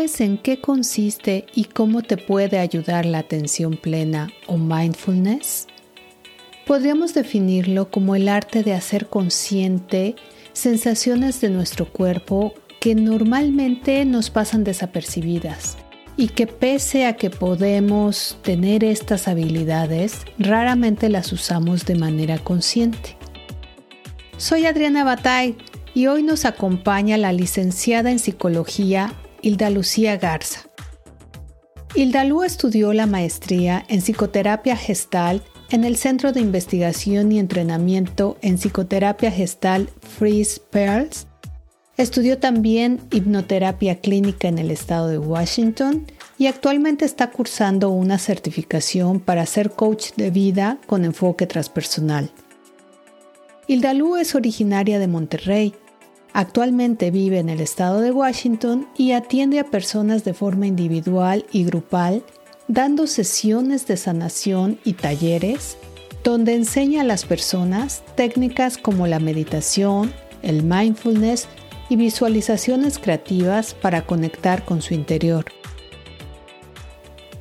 ¿Sabes en qué consiste y cómo te puede ayudar la atención plena o mindfulness? Podríamos definirlo como el arte de hacer consciente sensaciones de nuestro cuerpo que normalmente nos pasan desapercibidas y que pese a que podemos tener estas habilidades, raramente las usamos de manera consciente. Soy Adriana Batay y hoy nos acompaña la licenciada en psicología Hilda Lucía Garza. Hilda estudió la maestría en psicoterapia gestal en el Centro de Investigación y Entrenamiento en Psicoterapia Gestal Freeze Pearls. Estudió también hipnoterapia clínica en el estado de Washington y actualmente está cursando una certificación para ser coach de vida con enfoque transpersonal. Hilda es originaria de Monterrey Actualmente vive en el estado de Washington y atiende a personas de forma individual y grupal, dando sesiones de sanación y talleres donde enseña a las personas técnicas como la meditación, el mindfulness y visualizaciones creativas para conectar con su interior.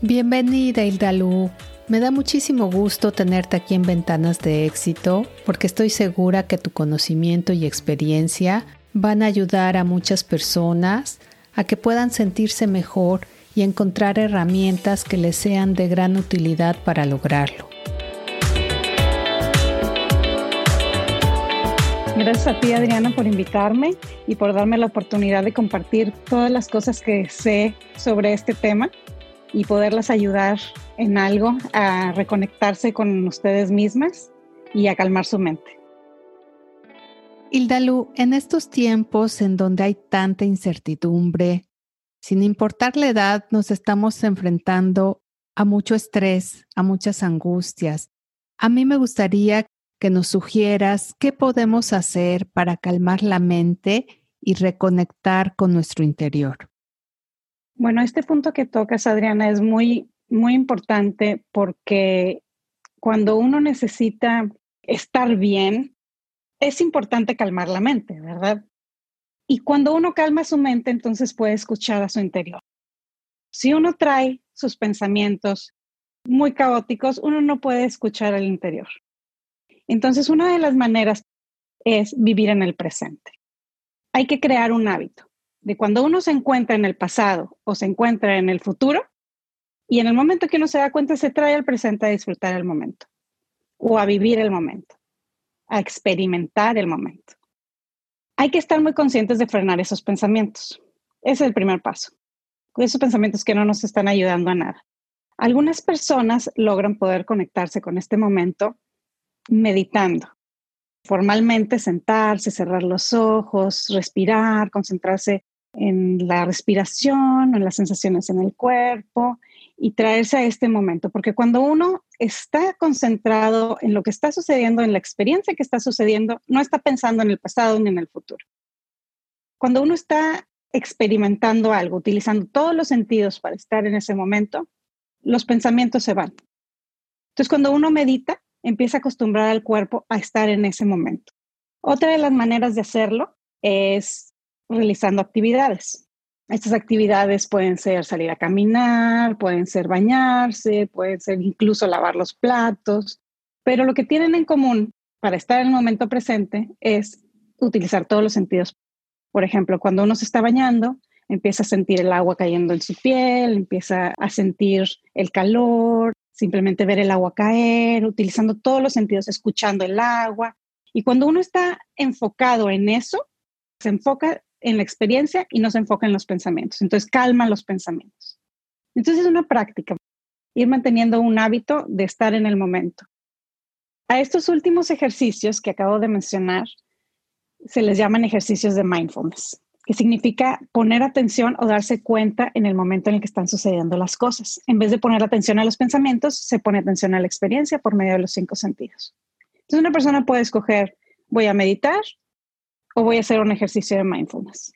Bienvenida Hildalu. Me da muchísimo gusto tenerte aquí en Ventanas de Éxito porque estoy segura que tu conocimiento y experiencia van a ayudar a muchas personas a que puedan sentirse mejor y encontrar herramientas que les sean de gran utilidad para lograrlo. Gracias a ti, Adriana, por invitarme y por darme la oportunidad de compartir todas las cosas que sé sobre este tema y poderlas ayudar en algo a reconectarse con ustedes mismas y a calmar su mente. Hildalu, en estos tiempos en donde hay tanta incertidumbre, sin importar la edad, nos estamos enfrentando a mucho estrés, a muchas angustias. A mí me gustaría que nos sugieras qué podemos hacer para calmar la mente y reconectar con nuestro interior. Bueno, este punto que tocas, Adriana, es muy, muy importante porque cuando uno necesita estar bien, es importante calmar la mente, ¿verdad? Y cuando uno calma su mente, entonces puede escuchar a su interior. Si uno trae sus pensamientos muy caóticos, uno no puede escuchar al interior. Entonces, una de las maneras es vivir en el presente. Hay que crear un hábito de cuando uno se encuentra en el pasado o se encuentra en el futuro, y en el momento que uno se da cuenta, se trae al presente a disfrutar el momento o a vivir el momento a experimentar el momento. Hay que estar muy conscientes de frenar esos pensamientos. Ese es el primer paso. Esos pensamientos que no nos están ayudando a nada. Algunas personas logran poder conectarse con este momento meditando. Formalmente sentarse, cerrar los ojos, respirar, concentrarse en la respiración, en las sensaciones en el cuerpo y traerse a este momento, porque cuando uno está concentrado en lo que está sucediendo, en la experiencia que está sucediendo, no está pensando en el pasado ni en el futuro. Cuando uno está experimentando algo, utilizando todos los sentidos para estar en ese momento, los pensamientos se van. Entonces, cuando uno medita, empieza a acostumbrar al cuerpo a estar en ese momento. Otra de las maneras de hacerlo es realizando actividades. Estas actividades pueden ser salir a caminar, pueden ser bañarse, pueden ser incluso lavar los platos, pero lo que tienen en común para estar en el momento presente es utilizar todos los sentidos. Por ejemplo, cuando uno se está bañando, empieza a sentir el agua cayendo en su piel, empieza a sentir el calor, simplemente ver el agua caer, utilizando todos los sentidos, escuchando el agua. Y cuando uno está enfocado en eso, se enfoca en la experiencia y no se enfoca en los pensamientos. Entonces, calma los pensamientos. Entonces, es una práctica, ir manteniendo un hábito de estar en el momento. A estos últimos ejercicios que acabo de mencionar, se les llaman ejercicios de mindfulness, que significa poner atención o darse cuenta en el momento en el que están sucediendo las cosas. En vez de poner atención a los pensamientos, se pone atención a la experiencia por medio de los cinco sentidos. Entonces, una persona puede escoger, voy a meditar o voy a hacer un ejercicio de mindfulness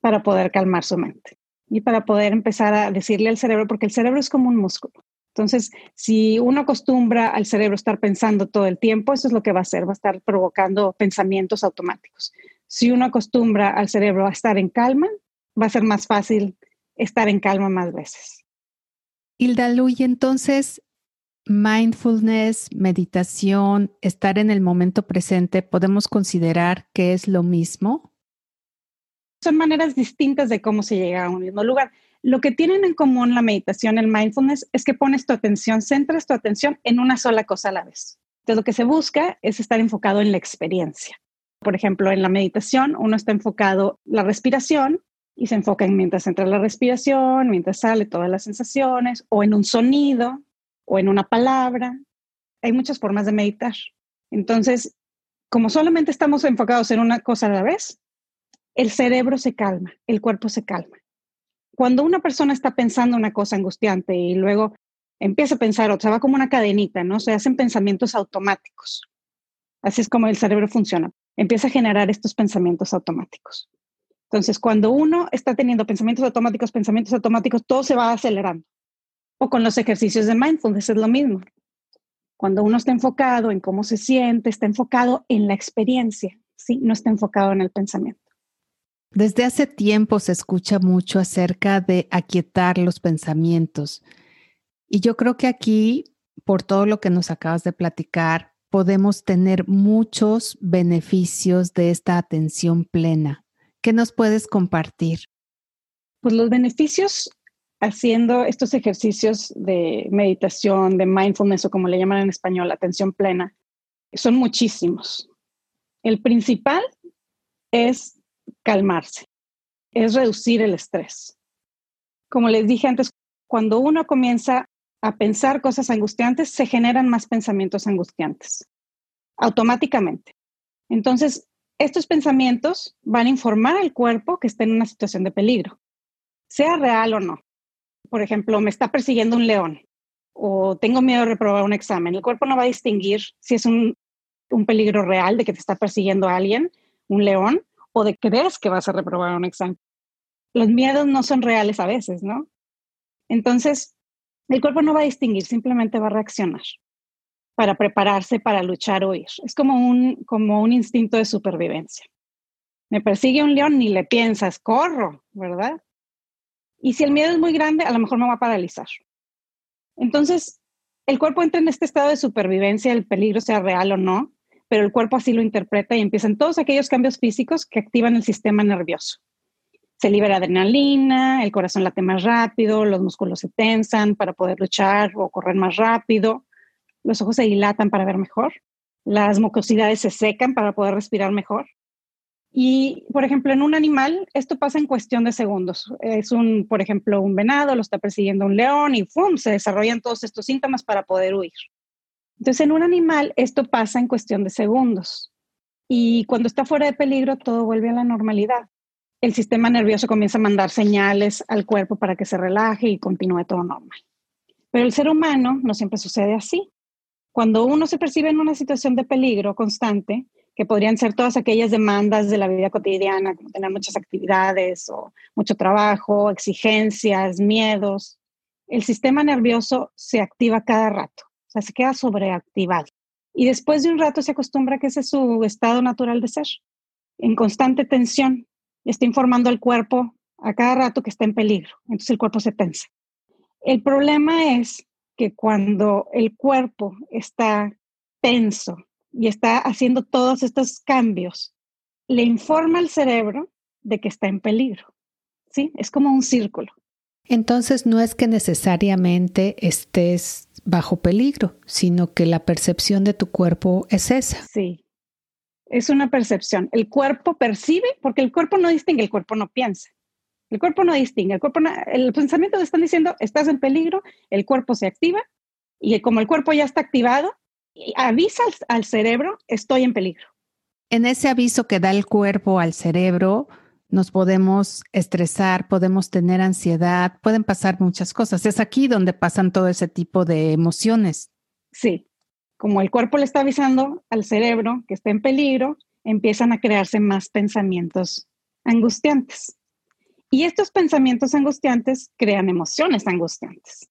para poder calmar su mente y para poder empezar a decirle al cerebro, porque el cerebro es como un músculo. Entonces, si uno acostumbra al cerebro estar pensando todo el tiempo, eso es lo que va a hacer, va a estar provocando pensamientos automáticos. Si uno acostumbra al cerebro a estar en calma, va a ser más fácil estar en calma más veces. Hilda Luy, entonces, mindfulness, meditación, estar en el momento presente, ¿podemos considerar que es lo mismo? Son maneras distintas de cómo se llega a un mismo lugar. Lo que tienen en común la meditación, el mindfulness, es que pones tu atención, centras tu atención en una sola cosa a la vez. Entonces, lo que se busca es estar enfocado en la experiencia. Por ejemplo, en la meditación uno está enfocado en la respiración y se enfoca en mientras entra la respiración, mientras sale todas las sensaciones, o en un sonido, o en una palabra. Hay muchas formas de meditar. Entonces, como solamente estamos enfocados en una cosa a la vez, el cerebro se calma, el cuerpo se calma. Cuando una persona está pensando una cosa angustiante y luego empieza a pensar otra, va como una cadenita, ¿no? Se hacen pensamientos automáticos. Así es como el cerebro funciona. Empieza a generar estos pensamientos automáticos. Entonces, cuando uno está teniendo pensamientos automáticos, pensamientos automáticos, todo se va acelerando. O con los ejercicios de mindfulness es lo mismo. Cuando uno está enfocado en cómo se siente, está enfocado en la experiencia, ¿sí? No está enfocado en el pensamiento. Desde hace tiempo se escucha mucho acerca de aquietar los pensamientos. Y yo creo que aquí, por todo lo que nos acabas de platicar, podemos tener muchos beneficios de esta atención plena. ¿Qué nos puedes compartir? Pues los beneficios haciendo estos ejercicios de meditación, de mindfulness o como le llaman en español, atención plena, son muchísimos. El principal es calmarse, es reducir el estrés. Como les dije antes, cuando uno comienza a pensar cosas angustiantes, se generan más pensamientos angustiantes, automáticamente. Entonces, estos pensamientos van a informar al cuerpo que está en una situación de peligro, sea real o no. Por ejemplo, me está persiguiendo un león o tengo miedo de reprobar un examen. El cuerpo no va a distinguir si es un, un peligro real de que te está persiguiendo alguien, un león, o de crees que vas a reprobar un examen. Los miedos no son reales a veces, ¿no? Entonces, el cuerpo no va a distinguir, simplemente va a reaccionar para prepararse para luchar o huir. Es como un, como un instinto de supervivencia. Me persigue un león, ni le piensas, corro, ¿verdad? Y si el miedo es muy grande, a lo mejor me va a paralizar. Entonces, el cuerpo entra en este estado de supervivencia, el peligro sea real o no, pero el cuerpo así lo interpreta y empiezan todos aquellos cambios físicos que activan el sistema nervioso. Se libera adrenalina, el corazón late más rápido, los músculos se tensan para poder luchar o correr más rápido, los ojos se dilatan para ver mejor, las mucosidades se secan para poder respirar mejor. Y, por ejemplo, en un animal, esto pasa en cuestión de segundos. Es un, por ejemplo, un venado, lo está persiguiendo un león y ¡fum! se desarrollan todos estos síntomas para poder huir. Entonces, en un animal esto pasa en cuestión de segundos y cuando está fuera de peligro todo vuelve a la normalidad. El sistema nervioso comienza a mandar señales al cuerpo para que se relaje y continúe todo normal. Pero el ser humano no siempre sucede así. Cuando uno se percibe en una situación de peligro constante, que podrían ser todas aquellas demandas de la vida cotidiana, como tener muchas actividades o mucho trabajo, exigencias, miedos, el sistema nervioso se activa cada rato o sea, se queda sobreactivado. Y después de un rato se acostumbra que ese es su estado natural de ser, en constante tensión. Está informando al cuerpo a cada rato que está en peligro. Entonces el cuerpo se tensa. El problema es que cuando el cuerpo está tenso y está haciendo todos estos cambios, le informa al cerebro de que está en peligro. ¿Sí? Es como un círculo. Entonces no es que necesariamente estés bajo peligro, sino que la percepción de tu cuerpo es esa. Sí, es una percepción. El cuerpo percibe, porque el cuerpo no distingue, el cuerpo no piensa. El cuerpo no distingue, el, cuerpo el pensamiento te están diciendo, estás en peligro, el cuerpo se activa y como el cuerpo ya está activado, avisa al cerebro, estoy en peligro. En ese aviso que da el cuerpo al cerebro, nos podemos estresar, podemos tener ansiedad, pueden pasar muchas cosas. Es aquí donde pasan todo ese tipo de emociones. Sí, como el cuerpo le está avisando al cerebro que está en peligro, empiezan a crearse más pensamientos angustiantes. Y estos pensamientos angustiantes crean emociones angustiantes.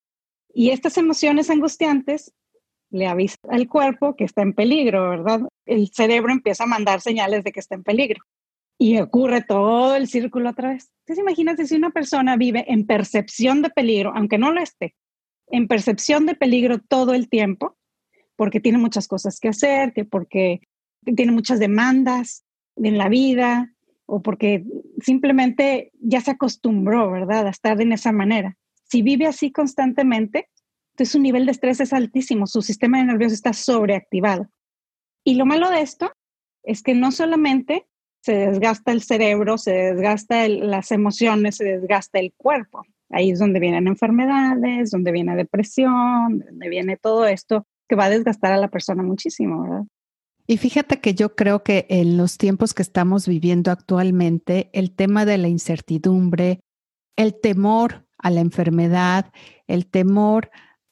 Y estas emociones angustiantes le avisan al cuerpo que está en peligro, ¿verdad? El cerebro empieza a mandar señales de que está en peligro. y ocurre todo el círculo otra vez. Entonces imagínate si una persona vive en percepción de peligro, aunque no lo esté, en percepción de peligro todo el tiempo, porque tiene muchas cosas que hacer, que porque tiene muchas demandas en la vida o porque simplemente ya se acostumbró, ¿verdad?, a estar en esa manera. Si vive así constantemente, entonces su nivel de estrés es altísimo, su sistema nervioso está sobreactivado. Y lo malo de esto es que no solamente se desgasta el cerebro, se desgasta las emociones, se desgasta el cuerpo. Ahí es donde vienen enfermedades, donde viene depresión, donde viene todo esto que va a desgastar a la persona muchísimo, ¿verdad? Y fíjate que yo creo que en los tiempos que estamos viviendo actualmente, el tema de la incertidumbre, el temor a la enfermedad, el temor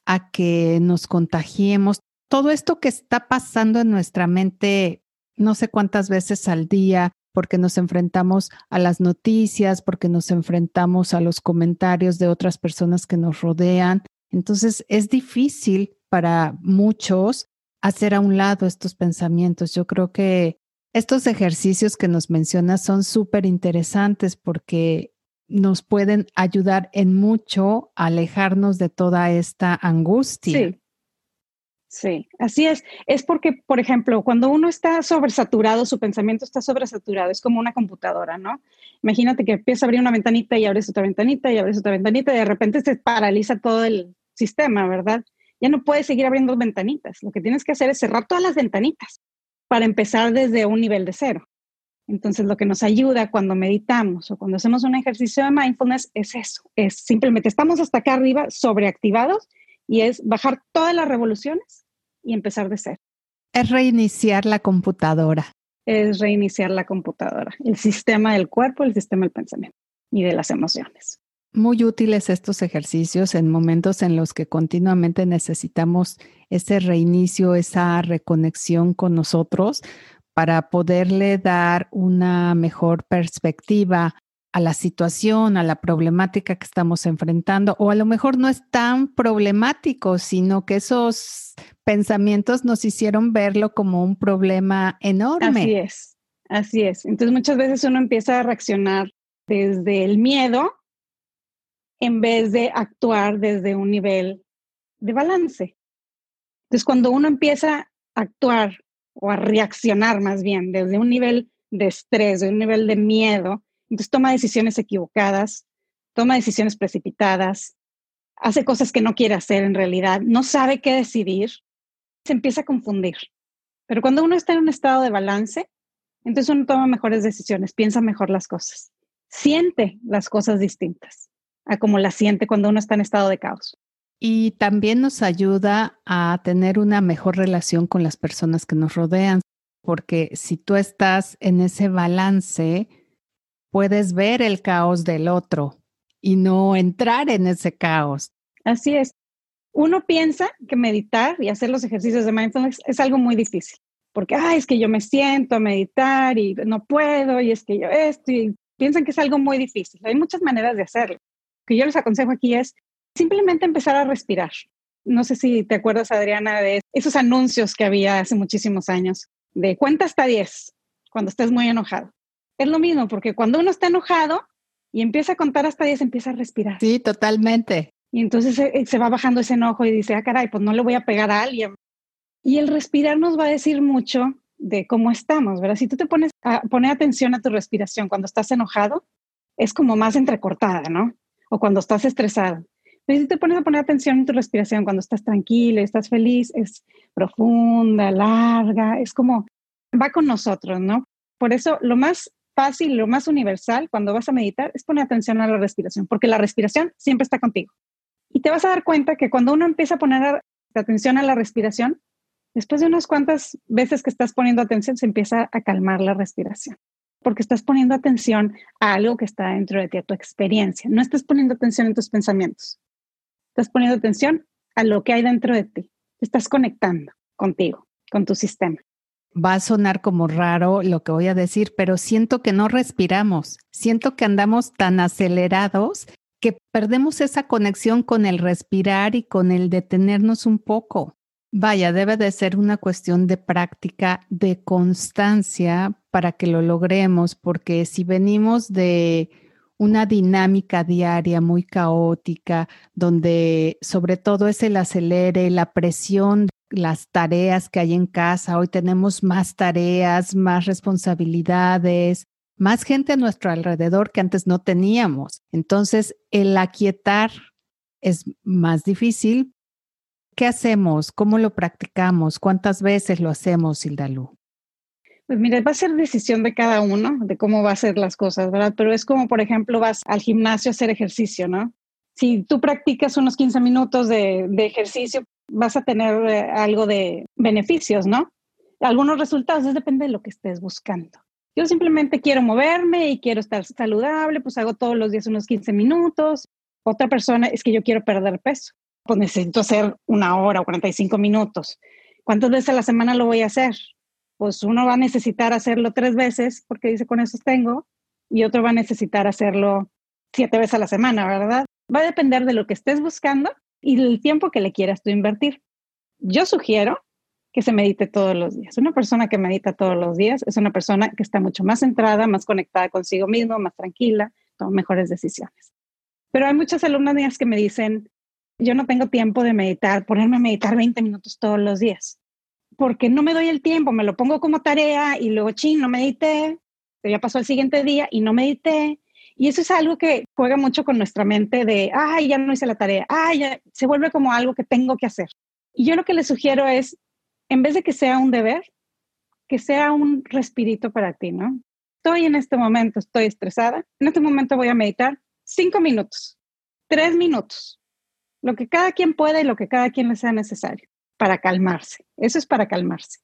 a que nos contagiemos, todo esto que está pasando en nuestra mente no sé cuántas veces al día, porque nos enfrentamos a las noticias, porque nos enfrentamos a los comentarios de otras personas que nos rodean. Entonces es difícil para muchos hacer a un lado estos pensamientos. Yo creo que estos ejercicios que nos mencionas son súper interesantes porque nos pueden ayudar en mucho a alejarnos de toda esta angustia. Sí. Sí, así es. Es porque, por ejemplo, cuando uno está sobresaturado, su pensamiento está sobresaturado, es como una computadora, ¿no? Imagínate que empieza a abrir una ventanita y abres otra ventanita y abres otra ventanita y de repente se paraliza todo el sistema, ¿verdad? Ya no puedes seguir abriendo ventanitas. Lo que tienes que hacer es cerrar todas las ventanitas para empezar desde un nivel de cero. Entonces, lo que nos ayuda cuando meditamos o cuando hacemos un ejercicio de mindfulness es eso, es simplemente estamos hasta acá arriba sobreactivados y es bajar todas las revoluciones y empezar de cero. Es reiniciar la computadora. Es reiniciar la computadora, el sistema del cuerpo, el sistema del pensamiento y de las emociones. Muy útiles estos ejercicios en momentos en los que continuamente necesitamos ese reinicio, esa reconexión con nosotros para poderle dar una mejor perspectiva a la situación, a la problemática que estamos enfrentando, o a lo mejor no es tan problemático, sino que esos pensamientos nos hicieron verlo como un problema enorme. Así es, así es. Entonces muchas veces uno empieza a reaccionar desde el miedo en vez de actuar desde un nivel de balance. Entonces cuando uno empieza a actuar o a reaccionar más bien desde un nivel de estrés, de un nivel de miedo, entonces toma decisiones equivocadas, toma decisiones precipitadas, hace cosas que no quiere hacer en realidad, no sabe qué decidir, se empieza a confundir. Pero cuando uno está en un estado de balance, entonces uno toma mejores decisiones, piensa mejor las cosas, siente las cosas distintas a como las siente cuando uno está en estado de caos. Y también nos ayuda a tener una mejor relación con las personas que nos rodean, porque si tú estás en ese balance, puedes ver el caos del otro y no entrar en ese caos. Así es. Uno piensa que meditar y hacer los ejercicios de mindfulness es algo muy difícil, porque, ay, es que yo me siento a meditar y no puedo, y es que yo esto, y piensan que es algo muy difícil. Hay muchas maneras de hacerlo. Lo que yo les aconsejo aquí es simplemente empezar a respirar. No sé si te acuerdas, Adriana, de esos anuncios que había hace muchísimos años, de cuenta hasta 10 cuando estés muy enojado es lo mismo, porque cuando uno está enojado y empieza a contar hasta 10, empieza a respirar. Sí, totalmente. Y entonces se, va bajando ese enojo y dice, ah, caray, pues no le voy a pegar a alguien. Y el respirar nos va a decir mucho de cómo estamos, ¿verdad? Si tú te pones a poner atención a tu respiración cuando estás enojado, es como más entrecortada, ¿no? O cuando estás estresado. Pero si te pones a poner atención en tu respiración cuando estás tranquila, estás feliz, es profunda, larga, es como va con nosotros, ¿no? Por eso lo más fácil, lo más universal cuando vas a meditar es poner atención a la respiración, porque la respiración siempre está contigo. Y te vas a dar cuenta que cuando uno empieza a poner atención a la respiración, después de unas cuantas veces que estás poniendo atención, se empieza a calmar la respiración, porque estás poniendo atención a algo que está dentro de ti, a tu experiencia. No estás poniendo atención en tus pensamientos, estás poniendo atención a lo que hay dentro de ti. estás conectando contigo, con tu sistema. Va a sonar como raro lo que voy a decir, pero siento que no respiramos. Siento que andamos tan acelerados que perdemos esa conexión con el respirar y con el detenernos un poco. Vaya, debe de ser una cuestión de práctica, de constancia para que lo logremos, porque si venimos de una dinámica diaria muy caótica, donde sobre todo es el acelere, la presión, las tareas que hay en casa. Hoy tenemos más tareas, más responsabilidades, más gente a nuestro alrededor que antes no teníamos. Entonces, el aquietar es más difícil. ¿Qué hacemos? ¿Cómo lo practicamos? ¿Cuántas veces lo hacemos, Hildalú? Pues mira, va a ser decisión de cada uno de cómo va a hacer las cosas, ¿verdad? Pero es como, por ejemplo, vas al gimnasio a hacer ejercicio, ¿no? Si tú practicas unos 15 minutos de, ejercicio, vas a tener eh, algo de beneficios, ¿no? Algunos resultados, depende de lo que estés buscando. Yo simplemente quiero moverme y quiero estar saludable, pues hago todos los días unos 15 minutos. Otra persona es que yo quiero perder peso, pues necesito hacer una hora o 45 minutos. ¿Cuántas veces a la semana lo voy a hacer? Pues uno va a necesitar hacerlo tres veces porque dice con eso tengo y otro va a necesitar hacerlo siete veces a la semana, ¿verdad? Va a depender de lo que estés buscando y del tiempo que le quieras tú invertir. Yo sugiero que se medite todos los días. Una persona que medita todos los días es una persona que está mucho más centrada, más conectada consigo mismo, más tranquila, toma mejores decisiones. Pero hay muchas alumnas mías que me dicen, yo no tengo tiempo de meditar, ponerme a meditar 20 minutos todos los días porque no me doy el tiempo, me lo pongo como tarea y luego, ching, no medité, ya pasó el siguiente día y no medité. Y eso es algo que juega mucho con nuestra mente de, ay, ya no hice la tarea, ay, ya, se vuelve como algo que tengo que hacer. Y yo lo que le sugiero es, en vez de que sea un deber, que sea un respirito para ti, ¿no? Estoy en este momento, estoy estresada, en este momento voy a meditar cinco minutos, tres minutos, lo que cada quien pueda y lo que cada quien le sea necesario para calmarse. Eso es para calmarse.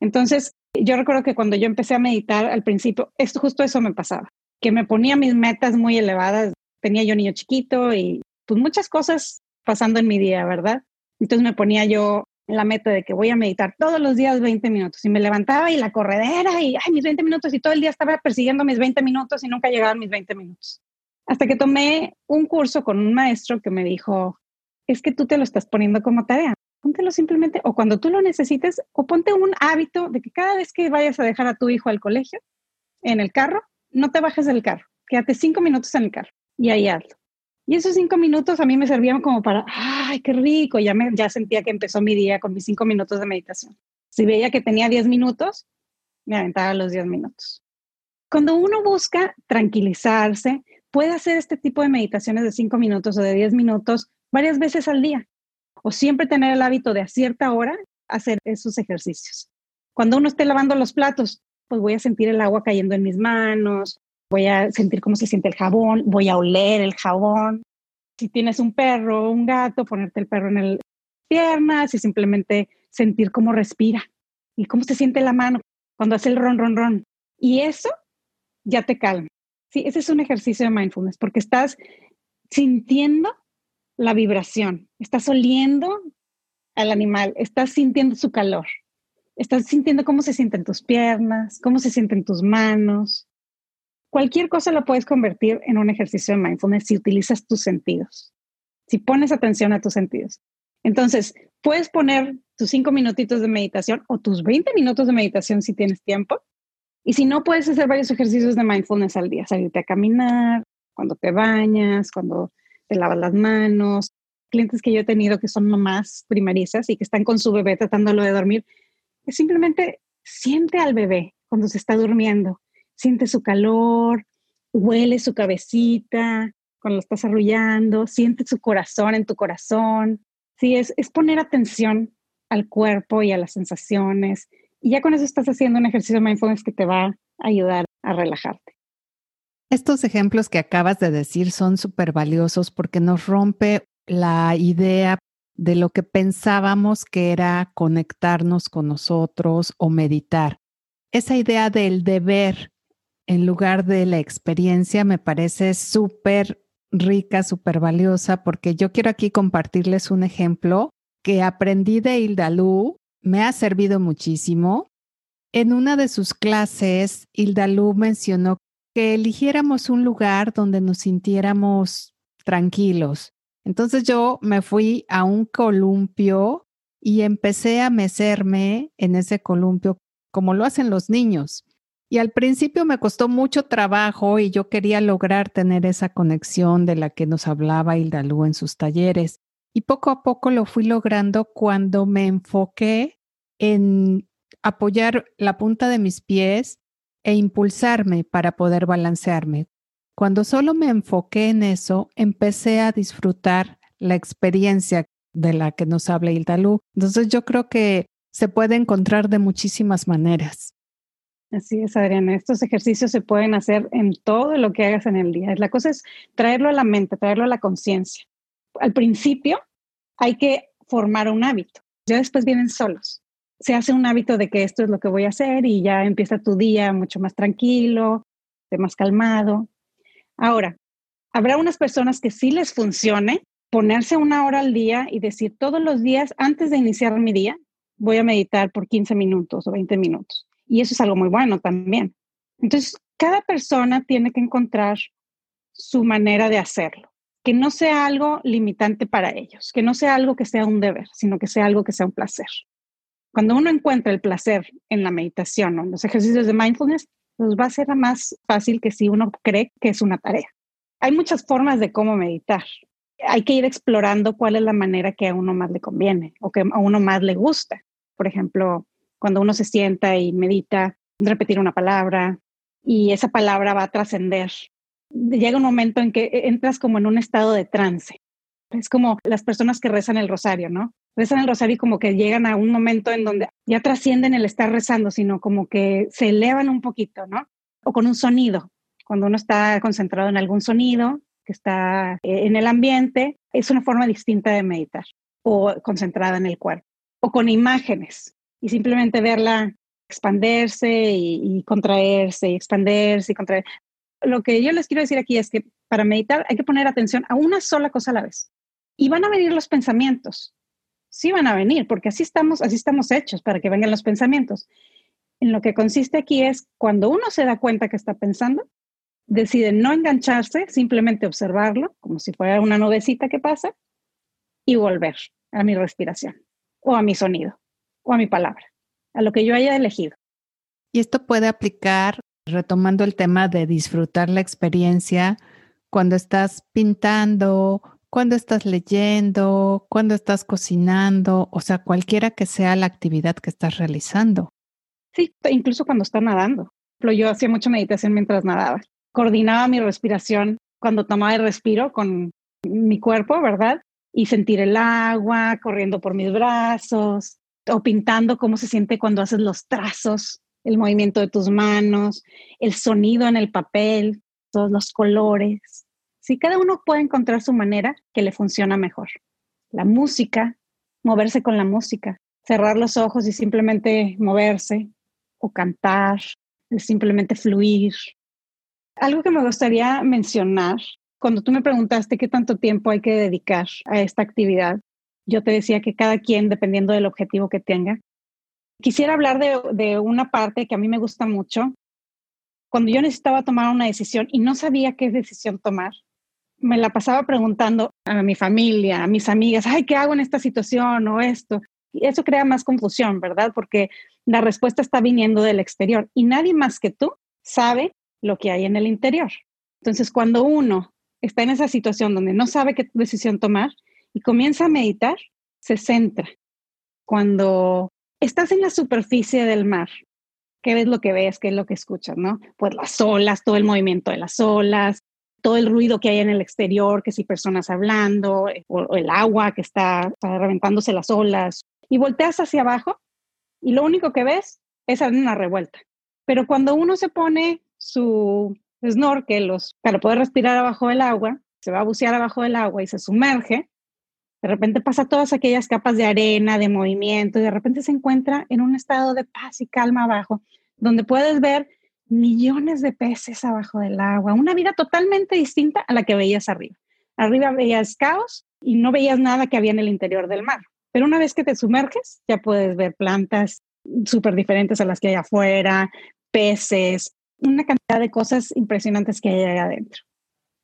Entonces, yo recuerdo que cuando yo empecé a meditar al principio, esto, justo eso me pasaba, que me ponía mis metas muy elevadas. Tenía yo niño chiquito y pues muchas cosas pasando en mi día, ¿verdad? Entonces me ponía yo la meta de que voy a meditar todos los días 20 minutos y me levantaba y la corredera y ay, mis 20 minutos y todo el día estaba persiguiendo mis 20 minutos y nunca llegaban mis 20 minutos. Hasta que tomé un curso con un maestro que me dijo, es que tú te lo estás poniendo como tarea póntelo simplemente, o cuando tú lo necesites, o ponte un hábito de que cada vez que vayas a dejar a tu hijo al colegio, en el carro, no te bajes del carro, quédate cinco minutos en el carro y ahí hazlo. Y esos cinco minutos a mí me servían como para, ay, qué rico, ya, me, ya sentía que empezó mi día con mis cinco minutos de meditación. Si veía que tenía diez minutos, me aventaba los diez minutos. Cuando uno busca tranquilizarse, puede hacer este tipo de meditaciones de cinco minutos o de diez minutos varias veces al día o siempre tener el hábito de a cierta hora hacer esos ejercicios. Cuando uno esté lavando los platos, pues voy a sentir el agua cayendo en mis manos, voy a sentir cómo se siente el jabón, voy a oler el jabón. Si tienes un perro o un gato, ponerte el perro en el piernas y simplemente sentir cómo respira y cómo se siente la mano cuando hace el ron, ron, ron. Y eso ya te calma. Sí, ese es un ejercicio de mindfulness porque estás sintiendo la vibración, estás oliendo al animal, estás sintiendo su calor, estás sintiendo cómo se sienten tus piernas, cómo se sienten tus manos. Cualquier cosa lo puedes convertir en un ejercicio de mindfulness si utilizas tus sentidos, si pones atención a tus sentidos. Entonces, puedes poner tus cinco minutitos de meditación o tus 20 minutos de meditación si tienes tiempo. Y si no, puedes hacer varios ejercicios de mindfulness al día, salirte a caminar, cuando te bañas, cuando te lavas las manos. Clientes que yo he tenido que son mamás primerizas y que están con su bebé tratándolo de dormir, es simplemente siente al bebé cuando se está durmiendo, siente su calor, huele su cabecita cuando lo estás arrullando, siente su corazón en tu corazón. Sí, es, es poner atención al cuerpo y a las sensaciones. Y ya con eso estás haciendo un ejercicio de mindfulness que te va a ayudar a relajarte. Estos ejemplos que acabas de decir son súper valiosos porque nos rompe la idea de lo que pensábamos que era conectarnos con nosotros o meditar. Esa idea del deber en lugar de la experiencia me parece súper rica, súper valiosa, porque yo quiero aquí compartirles un ejemplo que aprendí de Hilda Lu, me ha servido muchísimo. En una de sus clases, Hilda Lu mencionó que eligiéramos un lugar donde nos sintiéramos tranquilos. Entonces yo me fui a un columpio y empecé a mecerme en ese columpio como lo hacen los niños. Y al principio me costó mucho trabajo y yo quería lograr tener esa conexión de la que nos hablaba Hilda Lu en sus talleres. Y poco a poco lo fui logrando cuando me enfoqué en apoyar la punta de mis pies e impulsarme para poder balancearme. Cuando solo me enfoqué en eso, empecé a disfrutar la experiencia de la que nos habla Lu. Entonces yo creo que se puede encontrar de muchísimas maneras. Así es, Adriana. Estos ejercicios se pueden hacer en todo lo que hagas en el día. La cosa es traerlo a la mente, traerlo a la conciencia. Al principio hay que formar un hábito. Ya después vienen solos. Se hace un hábito de que esto es lo que voy a hacer y ya empieza tu día mucho más tranquilo, más calmado. Ahora, habrá unas personas que sí les funcione ponerse una hora al día y decir todos los días antes de iniciar mi día, voy a meditar por 15 minutos o 20 minutos. Y eso es algo muy bueno también. Entonces, cada persona tiene que encontrar su manera de hacerlo, que no sea algo limitante para ellos, que no sea algo que sea un deber, sino que sea algo que sea un placer. Cuando uno encuentra el placer en la meditación o en los ejercicios de mindfulness, pues va a ser más fácil que si uno cree que es una tarea. Hay muchas formas de cómo meditar hay que ir explorando cuál es la manera que a uno más le conviene o que a uno más le gusta. Por ejemplo, cuando uno se sienta y medita, repetir una palabra y esa palabra va a trascender. Llega un momento en que entras como en un estado de trance. Es como las personas que rezan el rosario, ¿no? Rezan el rosario y como que llegan a un momento en donde ya trascienden el estar rezando, sino como que se elevan un poquito, ¿no? O con un sonido. Cuando uno está concentrado en algún sonido, que está eh, en el ambiente, es una forma distinta de meditar o concentrada en el cuerpo o con imágenes y simplemente verla expandirse y, contraerse y expandirse y contraer. Lo que yo les quiero decir aquí es que para meditar hay que poner atención a una sola cosa a la vez. Y van a venir los pensamientos. Sí van a venir, porque así estamos, así estamos hechos para que vengan los pensamientos. En lo que consiste aquí es cuando uno se da cuenta que está pensando, decide no engancharse, simplemente observarlo, como si fuera una nubecita que pasa, y volver a mi respiración, o a mi sonido, o a mi palabra, a lo que yo haya elegido. Y esto puede aplicar, retomando el tema de disfrutar la experiencia, cuando estás pintando, cuando estás leyendo, cuando estás cocinando, o sea, cualquiera que sea la actividad que estás realizando. Sí, incluso cuando estás nadando. Yo hacía mucha meditación mientras nadaba coordinaba mi respiración cuando tomaba el respiro con mi cuerpo, ¿verdad? Y sentir el agua corriendo por mis brazos o pintando cómo se siente cuando haces los trazos, el movimiento de tus manos, el sonido en el papel, todos los colores. Sí, cada uno puede encontrar su manera que le funciona mejor. La música, moverse con la música, cerrar los ojos y simplemente moverse o cantar, simplemente fluir, algo que me gustaría mencionar, cuando tú me preguntaste qué tanto tiempo hay que dedicar a esta actividad, yo te decía que cada quien, dependiendo del objetivo que tenga. Quisiera hablar de, de una parte que a mí me gusta mucho. Cuando yo necesitaba tomar una decisión y no sabía qué decisión tomar, me la pasaba preguntando a mi familia, a mis amigas, ay, ¿qué hago en esta situación o esto? Y eso crea más confusión, ¿verdad? Porque la respuesta está viniendo del exterior y nadie más que tú sabe lo que hay en el interior. Entonces, cuando uno está en esa situación donde no sabe qué decisión tomar y comienza a meditar, se centra. Cuando estás en la superficie del mar, ¿qué ves lo que ves? ¿Qué es lo que escuchas? ¿no? Pues las olas, todo el movimiento de las olas, todo el ruido que hay en el exterior, que si personas hablando, o, el agua que está, está reventándose las olas, y volteas hacia abajo y lo único que ves es una revuelta. Pero cuando uno se pone su snorkel para poder respirar abajo del agua, se va a bucear abajo del agua y se sumerge, de repente pasa todas aquellas capas de arena, de movimiento, y de repente se encuentra en un estado de paz y calma abajo, donde puedes ver millones de peces abajo del agua, una vida totalmente distinta a la que veías arriba. Arriba veías caos y no veías nada que había en el interior del mar. Pero una vez que te sumerges, ya puedes ver plantas súper diferentes a las que hay afuera, peces, una cantidad de cosas impresionantes que hay ahí adentro.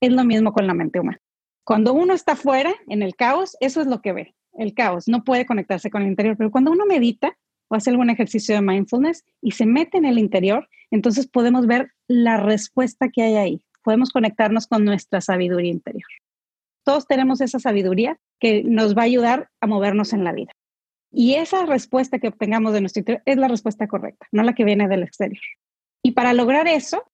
Es lo mismo con la mente humana. Cuando uno está fuera, en el caos, eso es lo que ve. el caos, no puede conectarse con el interior, pero cuando uno medita o hace algún ejercicio de mindfulness y se mete en el interior, entonces podemos ver la respuesta que hay ahí, podemos conectarnos con nuestra sabiduría interior. Todos tenemos esa sabiduría que nos va a ayudar a movernos en la vida. Y esa respuesta que obtengamos de nuestro interior es la respuesta correcta, no la que viene del exterior. Y para lograr eso,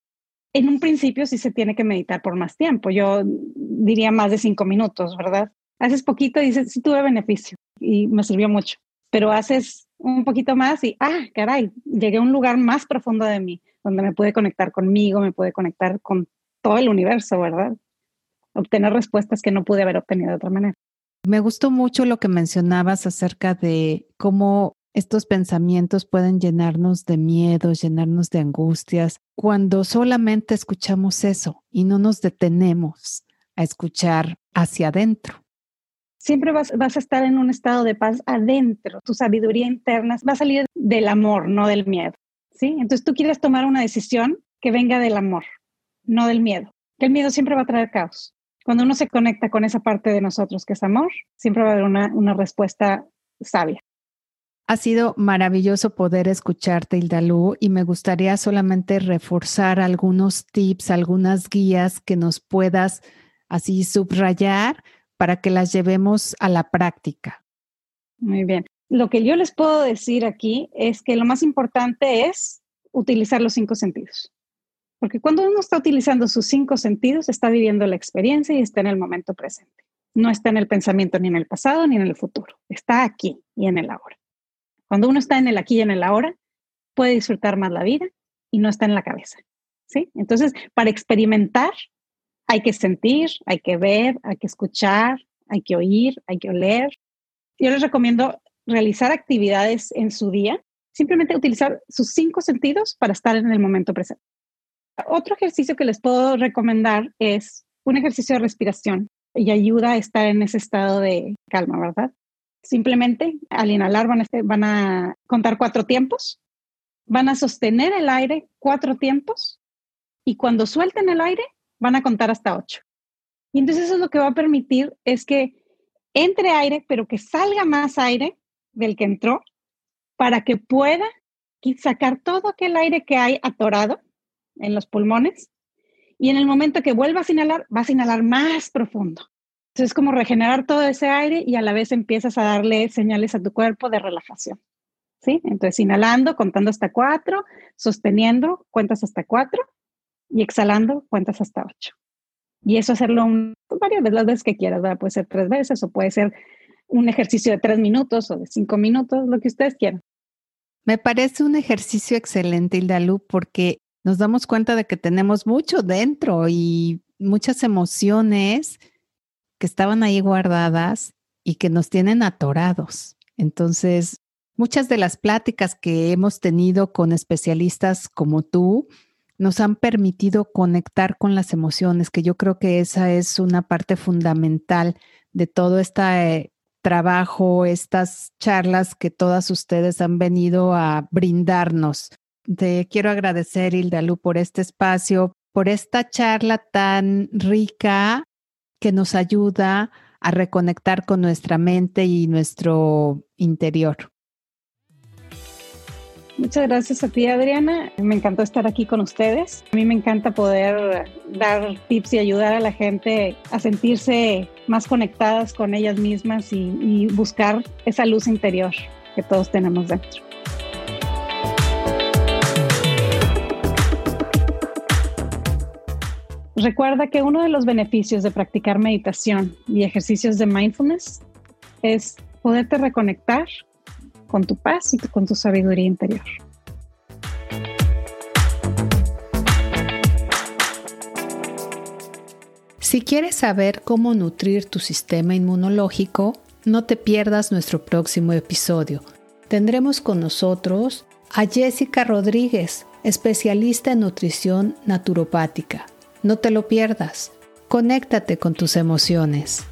en un principio sí se tiene que meditar por más tiempo. Yo diría más de cinco minutos, ¿verdad? Haces poquito y dices, sí tuve beneficio y me sirvió mucho. Pero haces un poquito más y, ah, caray, llegué a un lugar más profundo de mí, donde me puede conectar conmigo, me puede conectar con todo el universo, ¿verdad? Obtener respuestas que no pude haber obtenido de otra manera. Me gustó mucho lo que mencionabas acerca de cómo estos pensamientos pueden llenarnos de miedo, llenarnos de angustias, cuando solamente escuchamos eso y no nos detenemos a escuchar hacia adentro. Siempre vas, a estar en un estado de paz adentro. Tu sabiduría interna va a salir del amor, no del miedo. ¿sí? Entonces tú quieres tomar una decisión que venga del amor, no del miedo. Que el miedo siempre va a traer caos. Cuando uno se conecta con esa parte de nosotros que es amor, siempre va a haber una, una respuesta sabia. Ha sido maravilloso poder escucharte, Hildalú, y me gustaría solamente reforzar algunos tips, algunas guías que nos puedas así subrayar para que las llevemos a la práctica. Muy bien. Lo que yo les puedo decir aquí es que lo más importante es utilizar los cinco sentidos. Porque cuando uno está utilizando sus cinco sentidos, está viviendo la experiencia y está en el momento presente. No está en el pensamiento ni en el pasado ni en el futuro. Está aquí y en el ahora. Cuando uno está en el aquí y en el ahora, puede disfrutar más la vida y no está en la cabeza. ¿sí? Entonces, para experimentar, hay que sentir, hay que ver, hay que escuchar, hay que oír, hay que oler. Yo les recomiendo realizar actividades en su día, simplemente utilizar sus cinco sentidos para estar en el momento presente. Otro ejercicio que les puedo recomendar es un ejercicio de respiración y ayuda a estar en ese estado de calma, ¿verdad? Simplemente al inhalar van a, contar cuatro tiempos, van a sostener el aire cuatro tiempos y cuando suelten el aire van a contar hasta ocho. Y entonces eso es lo que va a permitir es que entre aire, pero que salga más aire del que entró para que pueda sacar todo aquel aire que hay atorado en los pulmones y en el momento que vuelvas a inhalar, vas a inhalar más profundo. Entonces es como regenerar todo ese aire y a la vez empiezas a darle señales a tu cuerpo de relajación. ¿Sí? Entonces inhalando, contando hasta cuatro, sosteniendo, cuentas hasta cuatro y exhalando, cuentas hasta ocho. Y eso hacerlo varias veces, las veces que quieras, ¿verdad? Puede ser tres veces o puede ser un ejercicio de tres minutos o de cinco minutos, lo que ustedes quieran. Me parece un ejercicio excelente, Hildalu, porque nos damos cuenta de que tenemos mucho dentro y muchas emociones que estaban ahí guardadas y que nos tienen atorados. Entonces, muchas de las pláticas que hemos tenido con especialistas como tú nos han permitido conectar con las emociones, que yo creo que esa es una parte fundamental de todo este trabajo, estas charlas que todas ustedes han venido a brindarnos. Te quiero agradecer, Hildalu, por este espacio, por esta charla tan rica que nos ayuda a reconectar con nuestra mente y nuestro interior. Muchas gracias a ti, Adriana. Me encantó estar aquí con ustedes. A mí me encanta poder dar tips y ayudar a la gente a sentirse más conectadas con ellas mismas y, buscar esa luz interior que todos tenemos dentro. Recuerda que uno de los beneficios de practicar meditación y ejercicios de mindfulness es poderte reconectar con tu paz y con tu sabiduría interior. Si quieres saber cómo nutrir tu sistema inmunológico, no te pierdas nuestro próximo episodio. Tendremos con nosotros a Jessica Rodríguez, especialista en nutrición naturopática. No te lo pierdas. Conéctate con tus emociones.